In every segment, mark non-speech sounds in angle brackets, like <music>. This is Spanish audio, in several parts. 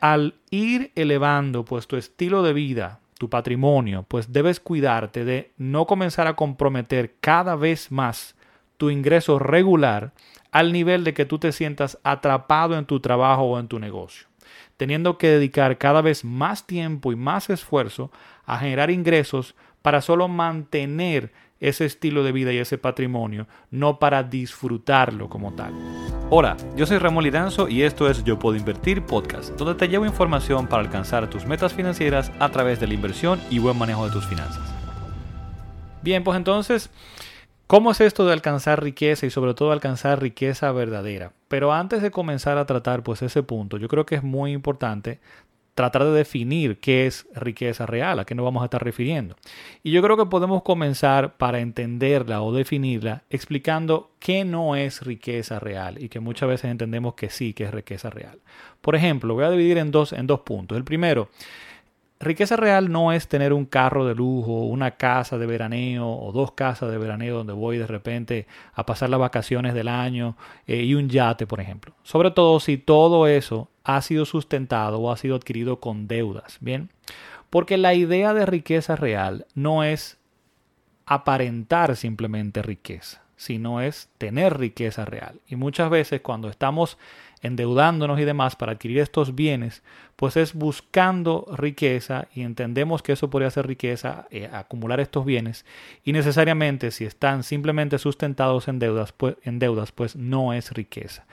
Al ir elevando pues tu estilo de vida, tu patrimonio, pues debes cuidarte de no comenzar a comprometer cada vez más tu ingreso regular al nivel de que tú te sientas atrapado en tu trabajo o en tu negocio, teniendo que dedicar cada vez más tiempo y más esfuerzo a generar ingresos para solo mantener ese estilo de vida y ese patrimonio, no para disfrutarlo como tal. Hola, yo soy Ramón Liranzo y esto es Yo Puedo Invertir Podcast, donde te llevo información para alcanzar tus metas financieras a través de la inversión y buen manejo de tus finanzas. Bien, pues entonces, ¿cómo es esto de alcanzar riqueza y sobre todo alcanzar riqueza verdadera? Pero antes de comenzar a tratar pues ese punto, yo creo que es muy importante tratar de definir qué es riqueza real, a qué nos vamos a estar refiriendo. Y yo creo que podemos comenzar para entenderla o definirla explicando qué no es riqueza real y que muchas veces entendemos que sí, que es riqueza real. Por ejemplo, voy a dividir en dos, en dos puntos. El primero, Riqueza real no es tener un carro de lujo, una casa de veraneo o dos casas de veraneo donde voy de repente a pasar las vacaciones del año eh, y un yate, por ejemplo. Sobre todo si todo eso ha sido sustentado o ha sido adquirido con deudas, ¿bien? Porque la idea de riqueza real no es aparentar simplemente riqueza, sino es tener riqueza real. Y muchas veces cuando estamos endeudándonos y demás para adquirir estos bienes, pues es buscando riqueza y entendemos que eso podría ser riqueza, eh, acumular estos bienes y necesariamente si están simplemente sustentados en deudas, pues, en deudas, pues no es riqueza.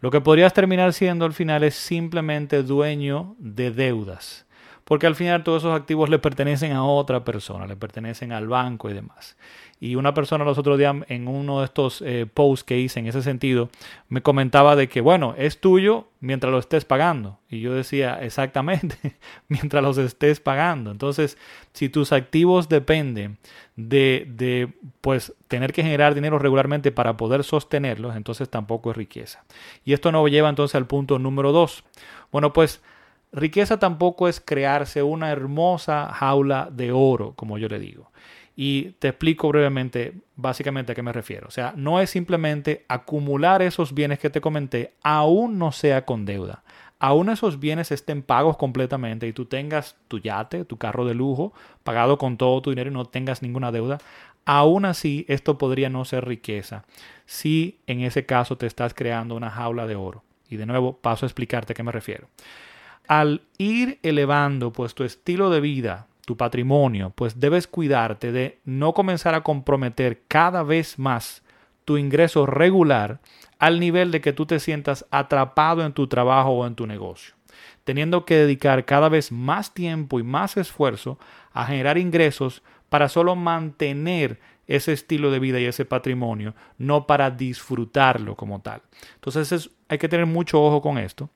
Lo que podrías terminar siendo al final es simplemente dueño de deudas porque al final todos esos activos le pertenecen a otra persona, le pertenecen al banco y demás. Y una persona los otros días en uno de estos eh, posts que hice en ese sentido me comentaba de que, bueno, es tuyo mientras lo estés pagando. Y yo decía, exactamente, <laughs> mientras los estés pagando. Entonces, si tus activos dependen de, de, pues, tener que generar dinero regularmente para poder sostenerlos, entonces tampoco es riqueza. Y esto nos lleva entonces al punto número dos. Bueno, pues Riqueza tampoco es crearse una hermosa jaula de oro, como yo le digo. Y te explico brevemente, básicamente a qué me refiero. O sea, no es simplemente acumular esos bienes que te comenté, aún no sea con deuda. Aún esos bienes estén pagos completamente y tú tengas tu yate, tu carro de lujo, pagado con todo tu dinero y no tengas ninguna deuda, aún así esto podría no ser riqueza si en ese caso te estás creando una jaula de oro. Y de nuevo paso a explicarte a qué me refiero al ir elevando pues tu estilo de vida, tu patrimonio, pues debes cuidarte de no comenzar a comprometer cada vez más tu ingreso regular al nivel de que tú te sientas atrapado en tu trabajo o en tu negocio, teniendo que dedicar cada vez más tiempo y más esfuerzo a generar ingresos para solo mantener ese estilo de vida y ese patrimonio, no para disfrutarlo como tal. Entonces hay que tener mucho ojo con esto.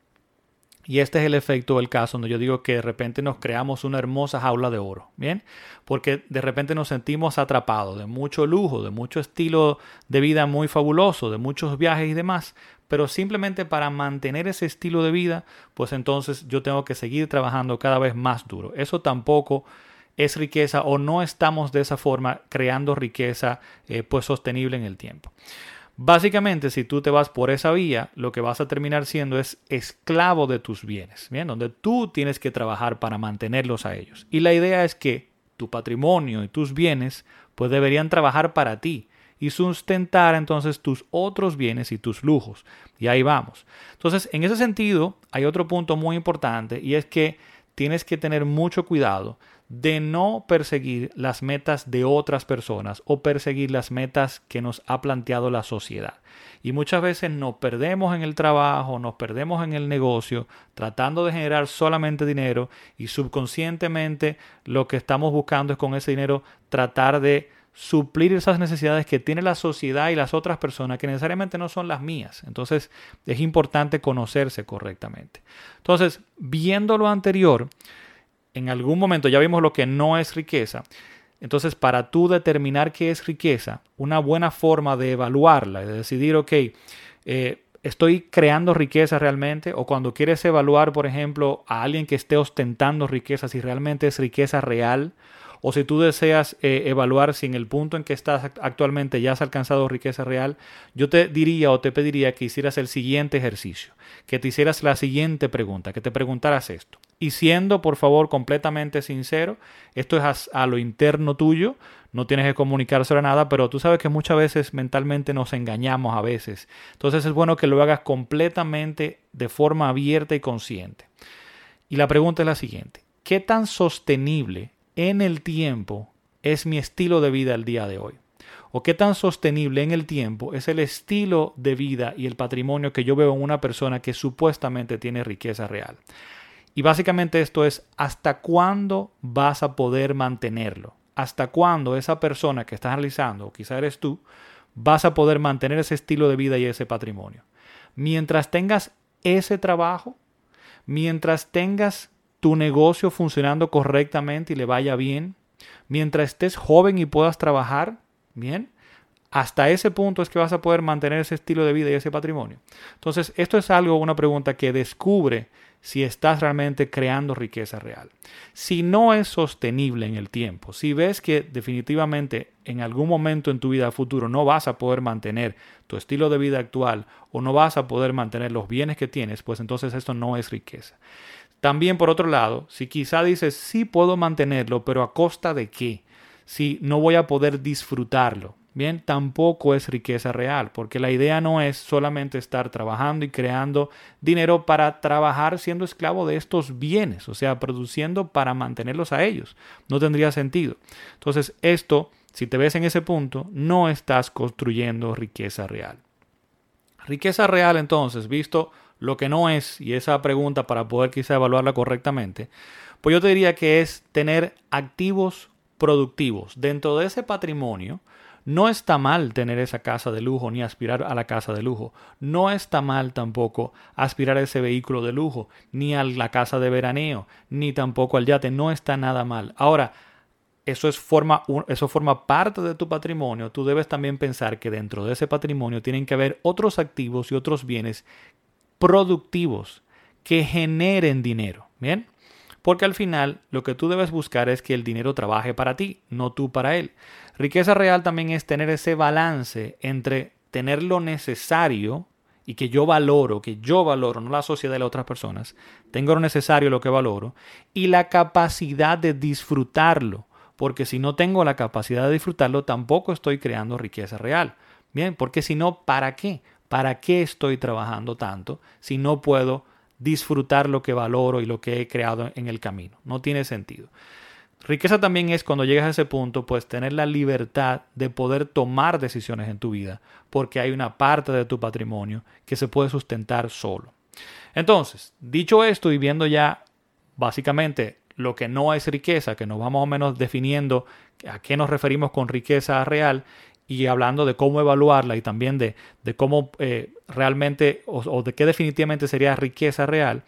Y este es el efecto del caso donde yo digo que de repente nos creamos una hermosa jaula de oro, ¿bien? Porque de repente nos sentimos atrapados de mucho lujo, de mucho estilo de vida muy fabuloso, de muchos viajes y demás, pero simplemente para mantener ese estilo de vida, pues entonces yo tengo que seguir trabajando cada vez más duro. Eso tampoco es riqueza o no estamos de esa forma creando riqueza eh, pues sostenible en el tiempo. Básicamente, si tú te vas por esa vía, lo que vas a terminar siendo es esclavo de tus bienes, ¿bien? Donde tú tienes que trabajar para mantenerlos a ellos. Y la idea es que tu patrimonio y tus bienes pues deberían trabajar para ti y sustentar entonces tus otros bienes y tus lujos. Y ahí vamos. Entonces, en ese sentido, hay otro punto muy importante y es que tienes que tener mucho cuidado de no perseguir las metas de otras personas o perseguir las metas que nos ha planteado la sociedad. Y muchas veces nos perdemos en el trabajo, nos perdemos en el negocio, tratando de generar solamente dinero y subconscientemente lo que estamos buscando es con ese dinero tratar de suplir esas necesidades que tiene la sociedad y las otras personas que necesariamente no son las mías. Entonces es importante conocerse correctamente. Entonces, viendo lo anterior, en algún momento ya vimos lo que no es riqueza. Entonces, para tú determinar qué es riqueza, una buena forma de evaluarla, de decidir, ok, eh, ¿estoy creando riqueza realmente? O cuando quieres evaluar, por ejemplo, a alguien que esté ostentando riqueza, si realmente es riqueza real, o si tú deseas eh, evaluar si en el punto en que estás actualmente ya has alcanzado riqueza real, yo te diría o te pediría que hicieras el siguiente ejercicio, que te hicieras la siguiente pregunta, que te preguntaras esto. Y siendo, por favor, completamente sincero, esto es a, lo interno tuyo, no tienes que comunicar sobre nada, pero tú sabes que muchas veces mentalmente nos engañamos a veces. Entonces es bueno que lo hagas completamente de forma abierta y consciente. Y la pregunta es la siguiente. ¿Qué tan sostenible en el tiempo es mi estilo de vida el día de hoy? ¿O qué tan sostenible en el tiempo es el estilo de vida y el patrimonio que yo veo en una persona que supuestamente tiene riqueza real? Y básicamente esto es hasta cuándo vas a poder mantenerlo. Hasta cuándo esa persona que estás analizando, o quizá eres tú, vas a poder mantener ese estilo de vida y ese patrimonio. Mientras tengas ese trabajo, mientras tengas tu negocio funcionando correctamente y le vaya bien, mientras estés joven y puedas trabajar bien, hasta ese punto es que vas a poder mantener ese estilo de vida y ese patrimonio. Entonces, esto es algo, una pregunta que descubre si estás realmente creando riqueza real. Si no es sostenible en el tiempo, si ves que definitivamente en algún momento en tu vida futuro no vas a poder mantener tu estilo de vida actual o no vas a poder mantener los bienes que tienes, pues entonces esto no es riqueza. También por otro lado, si quizá dices, sí puedo mantenerlo, pero a costa de qué? Si no voy a poder disfrutarlo, Tampoco es riqueza real, porque la idea no es solamente estar trabajando y creando dinero para trabajar siendo esclavo de estos bienes, o sea, produciendo para mantenerlos a ellos. No tendría sentido. Entonces, esto, si te ves en ese punto, no estás construyendo riqueza real. Riqueza real, entonces, visto lo que no es, y esa pregunta para poder quizá evaluarla correctamente, pues yo te diría que es tener activos productivos dentro de ese patrimonio no está mal tener esa casa de lujo ni aspirar a la casa de lujo. No está mal tampoco aspirar a ese vehículo de lujo, ni a la casa de veraneo, ni tampoco al yate. No está nada mal. Ahora, eso, es forma, eso forma parte de tu patrimonio. Tú debes también pensar que dentro de ese patrimonio tienen que haber otros activos y otros bienes productivos que generen dinero. Bien. Porque al final lo que tú debes buscar es que el dinero trabaje para ti, no tú para él. Riqueza real también es tener ese balance entre tener lo necesario y que yo valoro, que yo valoro, no la sociedad de las otras personas, tengo lo necesario, lo que valoro, y la capacidad de disfrutarlo, porque si no tengo la capacidad de disfrutarlo, tampoco estoy creando riqueza real. Bien, porque si no, ¿para qué? ¿Para qué estoy trabajando tanto si no puedo disfrutar lo que valoro y lo que he creado en el camino. No tiene sentido. Riqueza también es cuando llegas a ese punto, pues tener la libertad de poder tomar decisiones en tu vida, porque hay una parte de tu patrimonio que se puede sustentar solo. Entonces, dicho esto y viendo ya básicamente lo que no es riqueza, que nos vamos o menos definiendo a qué nos referimos con riqueza real, y hablando de cómo evaluarla y también de, cómo eh, realmente o, de qué definitivamente sería riqueza real.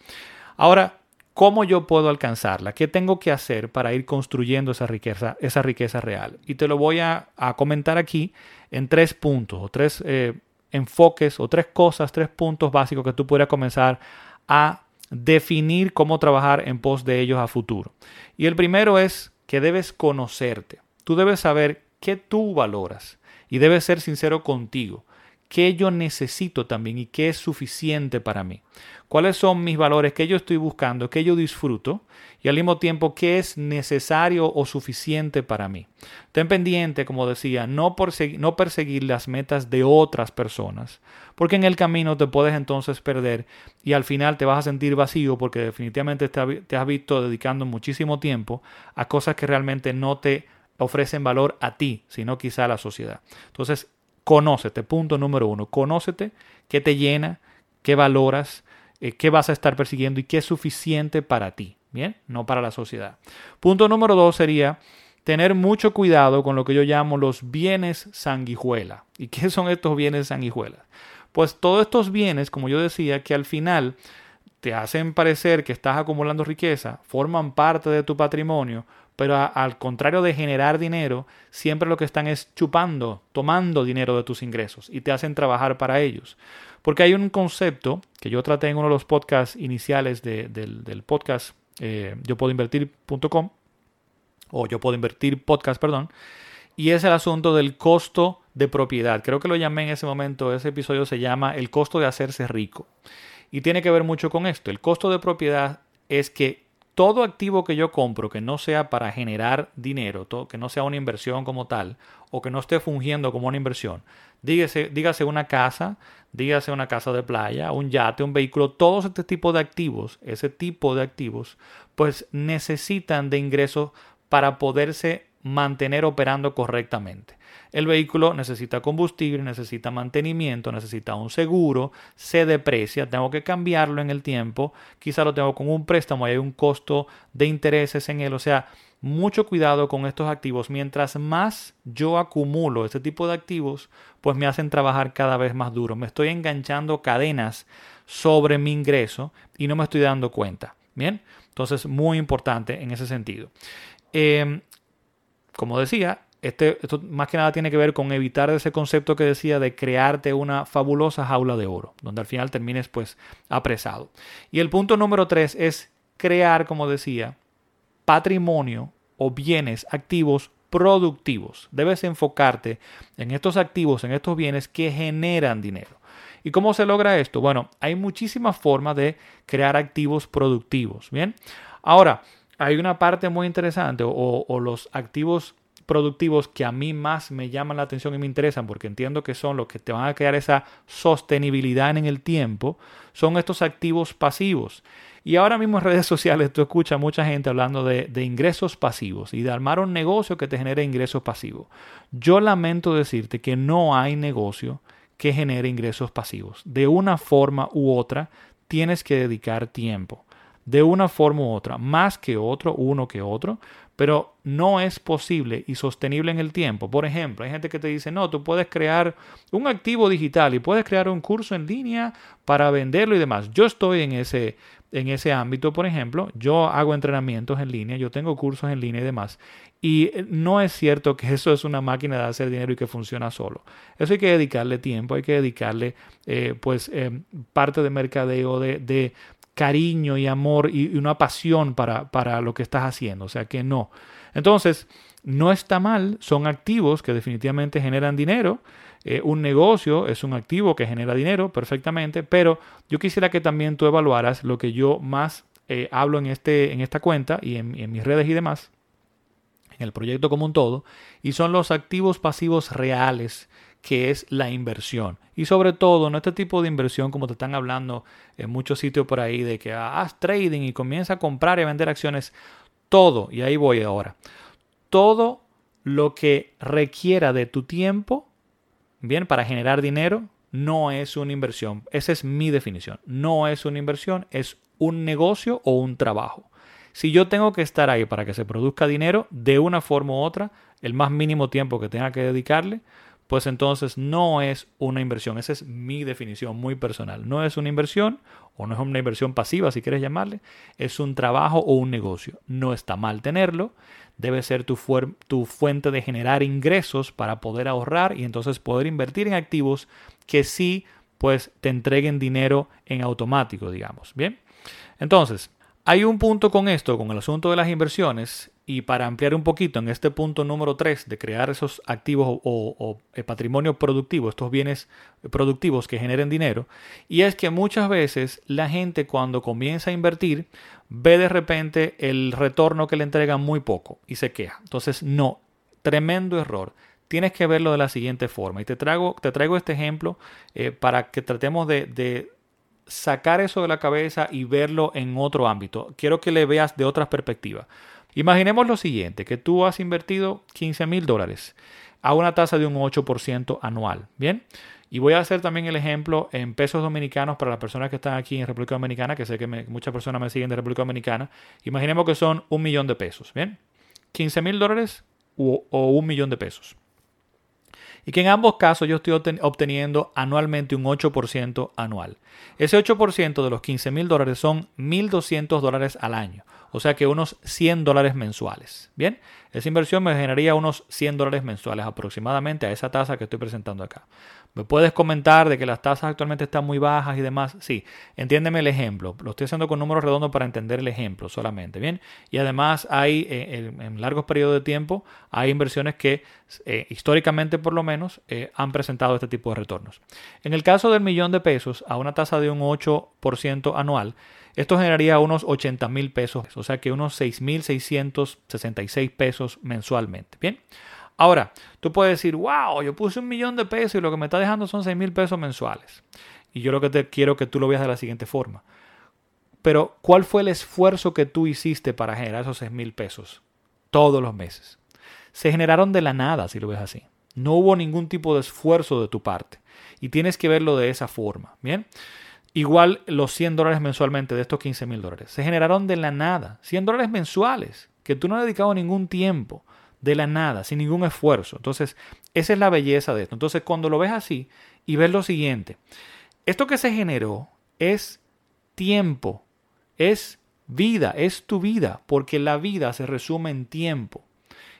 Ahora, ¿cómo yo puedo alcanzarla? ¿Qué tengo que hacer para ir construyendo esa riqueza, esa riqueza real? Y te lo voy a, comentar aquí en tres puntos o tres eh, enfoques o tres cosas, tres puntos básicos que tú puedas comenzar a definir cómo trabajar en pos de ellos a futuro. Y el primero es que debes conocerte. Tú debes saber qué tú valoras y debes ser sincero contigo. ¿Qué yo necesito también y qué es suficiente para mí? ¿Cuáles son mis valores? ¿Qué yo estoy buscando? ¿Qué yo disfruto? Y al mismo tiempo, ¿qué es necesario o suficiente para mí? Ten pendiente, como decía, no, no perseguir las metas de otras personas, porque en el camino te puedes entonces perder y al final te vas a sentir vacío porque definitivamente te has visto dedicando muchísimo tiempo a cosas que realmente no te ofrecen valor a ti, sino quizá a la sociedad. Entonces, conócete, punto número uno, conócete qué te llena, qué valoras, eh, qué vas a estar persiguiendo y qué es suficiente para ti, ¿bien? No para la sociedad. Punto número dos sería tener mucho cuidado con lo que yo llamo los bienes sanguijuela. ¿Y qué son estos bienes sanguijuela? Pues todos estos bienes, como yo decía, que al final te hacen parecer que estás acumulando riqueza, forman parte de tu patrimonio, pero al contrario de generar dinero, siempre lo que están es chupando, tomando dinero de tus ingresos y te hacen trabajar para ellos. Porque hay un concepto que yo traté en uno de los podcasts iniciales del, podcast eh, yo puedo invertir.com, o yo puedo invertir podcast, perdón, y es el asunto del costo de propiedad. Creo que lo llamé en ese momento, ese episodio se llama el costo de hacerse rico. Y tiene que ver mucho con esto. El costo de propiedad es que todo activo que yo compro que no sea para generar dinero, que no sea una inversión como tal, o que no esté fungiendo como una inversión, dígase, dígase una casa, dígase una casa de playa, un yate, un vehículo, todos este tipo de activos, ese tipo de activos, pues necesitan de ingresos para poderse mantener operando correctamente. El vehículo necesita combustible, necesita mantenimiento, necesita un seguro, se deprecia, tengo que cambiarlo en el tiempo, quizá lo tengo con un préstamo y hay un costo de intereses en él, o sea, mucho cuidado con estos activos. Mientras más yo acumulo este tipo de activos, pues me hacen trabajar cada vez más duro. Me estoy enganchando cadenas sobre mi ingreso y no me estoy dando cuenta. Bien, entonces muy importante en ese sentido. Em, como decía, este, esto más que nada tiene que ver con evitar ese concepto que decía de crearte una fabulosa jaula de oro, donde al final termines pues apresado. Y el punto número tres es crear, como decía, patrimonio o bienes activos productivos. Debes enfocarte en estos activos, en estos bienes que generan dinero. ¿Y cómo se logra esto? Bueno, hay muchísimas formas de crear activos productivos. Bien, ahora, hay una parte muy interesante o, los activos productivos que a mí más me llaman la atención y me interesan porque entiendo que son los que te van a crear esa sostenibilidad en el tiempo, son estos activos pasivos. Y ahora mismo en <laughs> redes sociales tú escuchas mucha gente hablando de, de, ingresos pasivos y de armar un negocio que te genere ingresos pasivos. Yo lamento decirte que no hay negocio que genere ingresos pasivos. De una forma u otra tienes que dedicar tiempo de una forma u otra, más que otro, uno que otro, pero no es posible y sostenible en el tiempo. Por ejemplo, hay gente que te dice, no, tú puedes crear un activo digital y puedes crear un curso en línea para venderlo y demás. Yo estoy en ese, en ese ámbito, por ejemplo, yo hago entrenamientos en línea, yo tengo cursos en línea y demás. Y eh, no es cierto que <laughs> eso es una máquina de hacer dinero y que funciona solo. Eso hay que dedicarle tiempo, hay que dedicarle eh, pues eh, parte de mercadeo, de, de, cariño y amor y una pasión para, para lo que estás haciendo. O sea que no. Entonces, no está mal, son activos que definitivamente generan dinero. Eh, un negocio es un activo que genera dinero perfectamente, pero yo quisiera que también tú evaluaras lo que yo más eh, hablo en, este, en esta cuenta y en, en mis redes y demás, en el proyecto como un todo, y son los activos pasivos reales que es la inversión. Y sobre todo, no este tipo de inversión como te están hablando en muchos sitios por ahí de que haz trading y comienza a comprar y a vender acciones. Todo, y ahí voy ahora, todo lo que requiera de tu tiempo, bien, para generar dinero, no es una inversión. Esa es mi definición. No es una inversión, es un negocio o un trabajo. Si yo tengo que estar ahí para que se produzca dinero, de una forma u otra, el más mínimo tiempo que tenga que dedicarle, pues entonces no es una inversión. Esa es mi definición muy personal. No es una inversión o no es una inversión pasiva, si quieres llamarle. Es un trabajo o un negocio. No está mal tenerlo. Debe ser tu, tu fuente de generar ingresos para poder ahorrar y entonces poder invertir en activos que sí pues te entreguen dinero en automático, digamos. Bien. Entonces, hay un punto con esto, con el asunto de las inversiones, y para ampliar un poquito en este punto número 3 de crear esos activos o, eh, patrimonio productivo, estos bienes productivos que generen dinero, y es que muchas veces la gente cuando comienza a invertir ve de repente el retorno que le entregan muy poco y se queja. Entonces, no, tremendo error. Tienes que verlo de la siguiente forma. Y te traigo, te traigo este ejemplo eh, para que tratemos de sacar eso de la cabeza y verlo en otro ámbito. Quiero que le veas de otras perspectivas. Imaginemos lo siguiente, que tú has invertido 15 mil dólares a una tasa de un 8% anual. Bien. Y voy a hacer también el ejemplo en pesos dominicanos para las personas que están aquí en República Dominicana, que sé que muchas personas me siguen de República Dominicana. Imaginemos que son un millón de pesos. Bien. 15 mil dólares o, o un millón de pesos y que en ambos casos yo estoy obteniendo anualmente un 8% anual. Ese 8% de los 15 mil dólares son 1.200 dólares al año. O sea que unos 100 dólares mensuales. Bien, esa inversión me generaría unos 100 dólares mensuales aproximadamente a esa tasa que estoy presentando acá. ¿Me puedes comentar de que las tasas actualmente están muy bajas y demás? Sí, entiéndeme el ejemplo. Lo estoy haciendo con números redondos para entender el ejemplo solamente, ¿bien? Y además hay, eh, en, largos periodos de tiempo, hay inversiones que eh, históricamente por lo menos eh, han presentado este tipo de retornos. En el caso del millón de pesos, a una tasa de un 8% anual, esto generaría unos 80 mil pesos, o sea que unos 6.666 pesos mensualmente, ¿bien? Ahora, tú puedes decir, wow, yo puse un millón de pesos y lo que me está dejando son 6 mil pesos mensuales. Y yo lo que te quiero que tú lo veas de la siguiente forma. Pero, ¿cuál fue el esfuerzo que tú hiciste para generar esos 6 mil pesos todos los meses? Se generaron de la nada, si lo ves así. No hubo ningún tipo de esfuerzo de tu parte. Y tienes que verlo de esa forma. Bien. Igual los 100 dólares mensualmente de estos 15 mil dólares. Se generaron de la nada. 100 dólares mensuales. Que tú no has dedicado ningún tiempo de la nada, sin ningún esfuerzo. Entonces, esa es la belleza de esto. Entonces, cuando lo ves así y ves lo siguiente, esto que se generó es tiempo, es vida, es tu vida, porque la vida se resume en tiempo.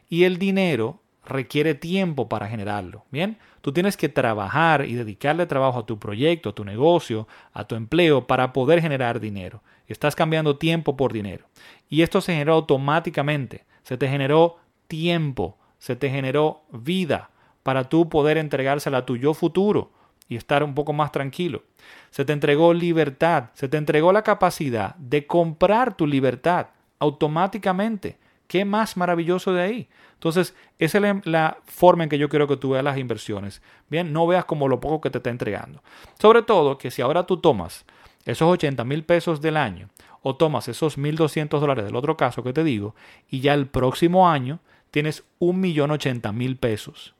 Y el dinero requiere tiempo para generarlo. Bien, tú tienes que trabajar y dedicarle trabajo a tu proyecto, a tu negocio, a tu empleo para poder generar dinero. Estás cambiando tiempo por dinero. Y esto se generó automáticamente. Se te generó tiempo, se te generó vida para tú poder entregársela a tu yo futuro y estar un poco más tranquilo. Se te entregó libertad, se te entregó la capacidad de comprar tu libertad automáticamente. ¿Qué más maravilloso de ahí? Entonces, esa es la forma en que yo quiero que tú veas las inversiones. Bien, no veas como lo poco que te está entregando. Sobre todo que si ahora tú tomas esos 80 mil pesos del año o tomas esos 1.200 dólares del otro caso que te digo y ya el próximo año tienes un millón ochenta mil pesos.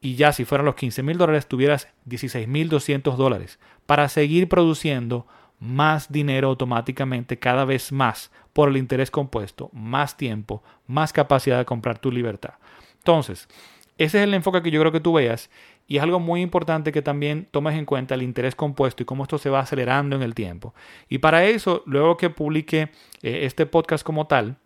Y ya si fueran los 15 mil dólares, tuvieras 16 mil 200 dólares para seguir produciendo más dinero automáticamente cada vez más por el interés compuesto, más tiempo, más capacidad de comprar tu libertad. Entonces, ese es el enfoque que yo creo que tú veas y es algo muy importante que también tomes en cuenta el interés compuesto y cómo esto se va acelerando en el tiempo. Y para eso, luego que publique eh, este podcast como tal,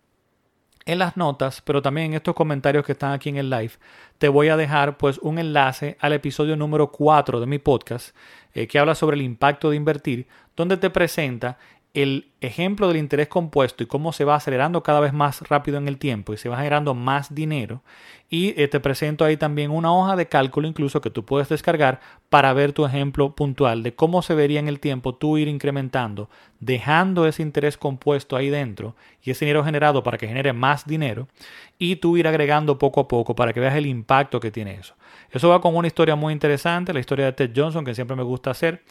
en las notas, pero también en estos comentarios que están aquí en el live, te voy a dejar pues un enlace al episodio número 4 de mi podcast eh, que habla sobre el impacto de invertir, donde te presenta el ejemplo del interés compuesto y cómo se va acelerando cada vez más rápido en el tiempo y se va generando más dinero. Y eh, te presento ahí también una hoja de cálculo incluso que tú puedes descargar para ver tu ejemplo puntual de cómo se vería en el tiempo tú ir incrementando, dejando ese interés compuesto ahí dentro y ese dinero generado para que genere más dinero y tú ir agregando poco a poco para que veas el impacto que tiene eso. Eso va con una historia muy interesante, la historia de Ted Johnson que siempre me gusta hacer.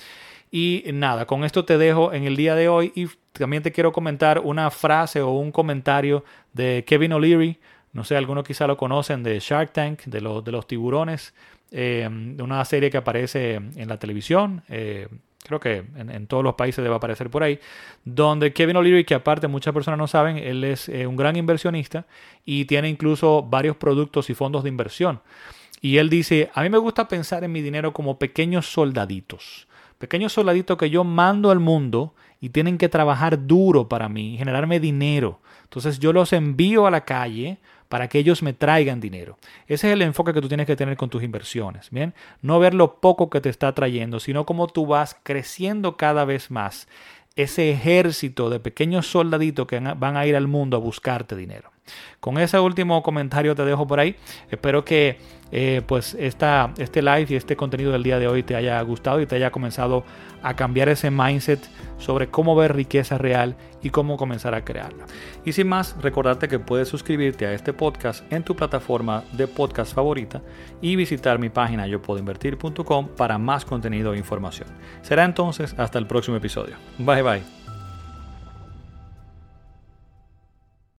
Y nada, con esto te dejo en el día de hoy y también te quiero comentar una frase o un comentario de Kevin O'Leary. No sé, algunos quizá lo conocen de Shark Tank, de, los, de los tiburones, eh, una serie que aparece en la televisión. Eh, creo que en, todos los países debe aparecer por ahí, donde Kevin O'Leary, que aparte muchas personas no saben, él es eh, un gran inversionista y tiene incluso varios productos y fondos de inversión. Y él dice, a mí me gusta pensar en mi dinero como pequeños soldaditos pequeños soldaditos que yo mando al mundo y tienen que trabajar duro para mí, generarme dinero. Entonces yo los envío a la calle para que ellos me traigan dinero. Ese es el enfoque que tú tienes que tener con tus inversiones, ¿bien? No ver lo poco que te está trayendo, sino cómo tú vas creciendo cada vez más ese ejército de pequeños soldaditos que van a ir al mundo a buscarte dinero. Con ese último comentario te dejo por ahí. Espero que eh, pues esta, este live y este contenido del día de hoy te haya gustado y te haya comenzado a cambiar ese mindset sobre cómo ver riqueza real y cómo comenzar a crearla. Y sin más, recordarte que puedes suscribirte a este podcast en tu plataforma de podcast favorita y visitar mi página yo puedo invertir.com para más contenido e información. Será entonces hasta el próximo episodio. Bye bye.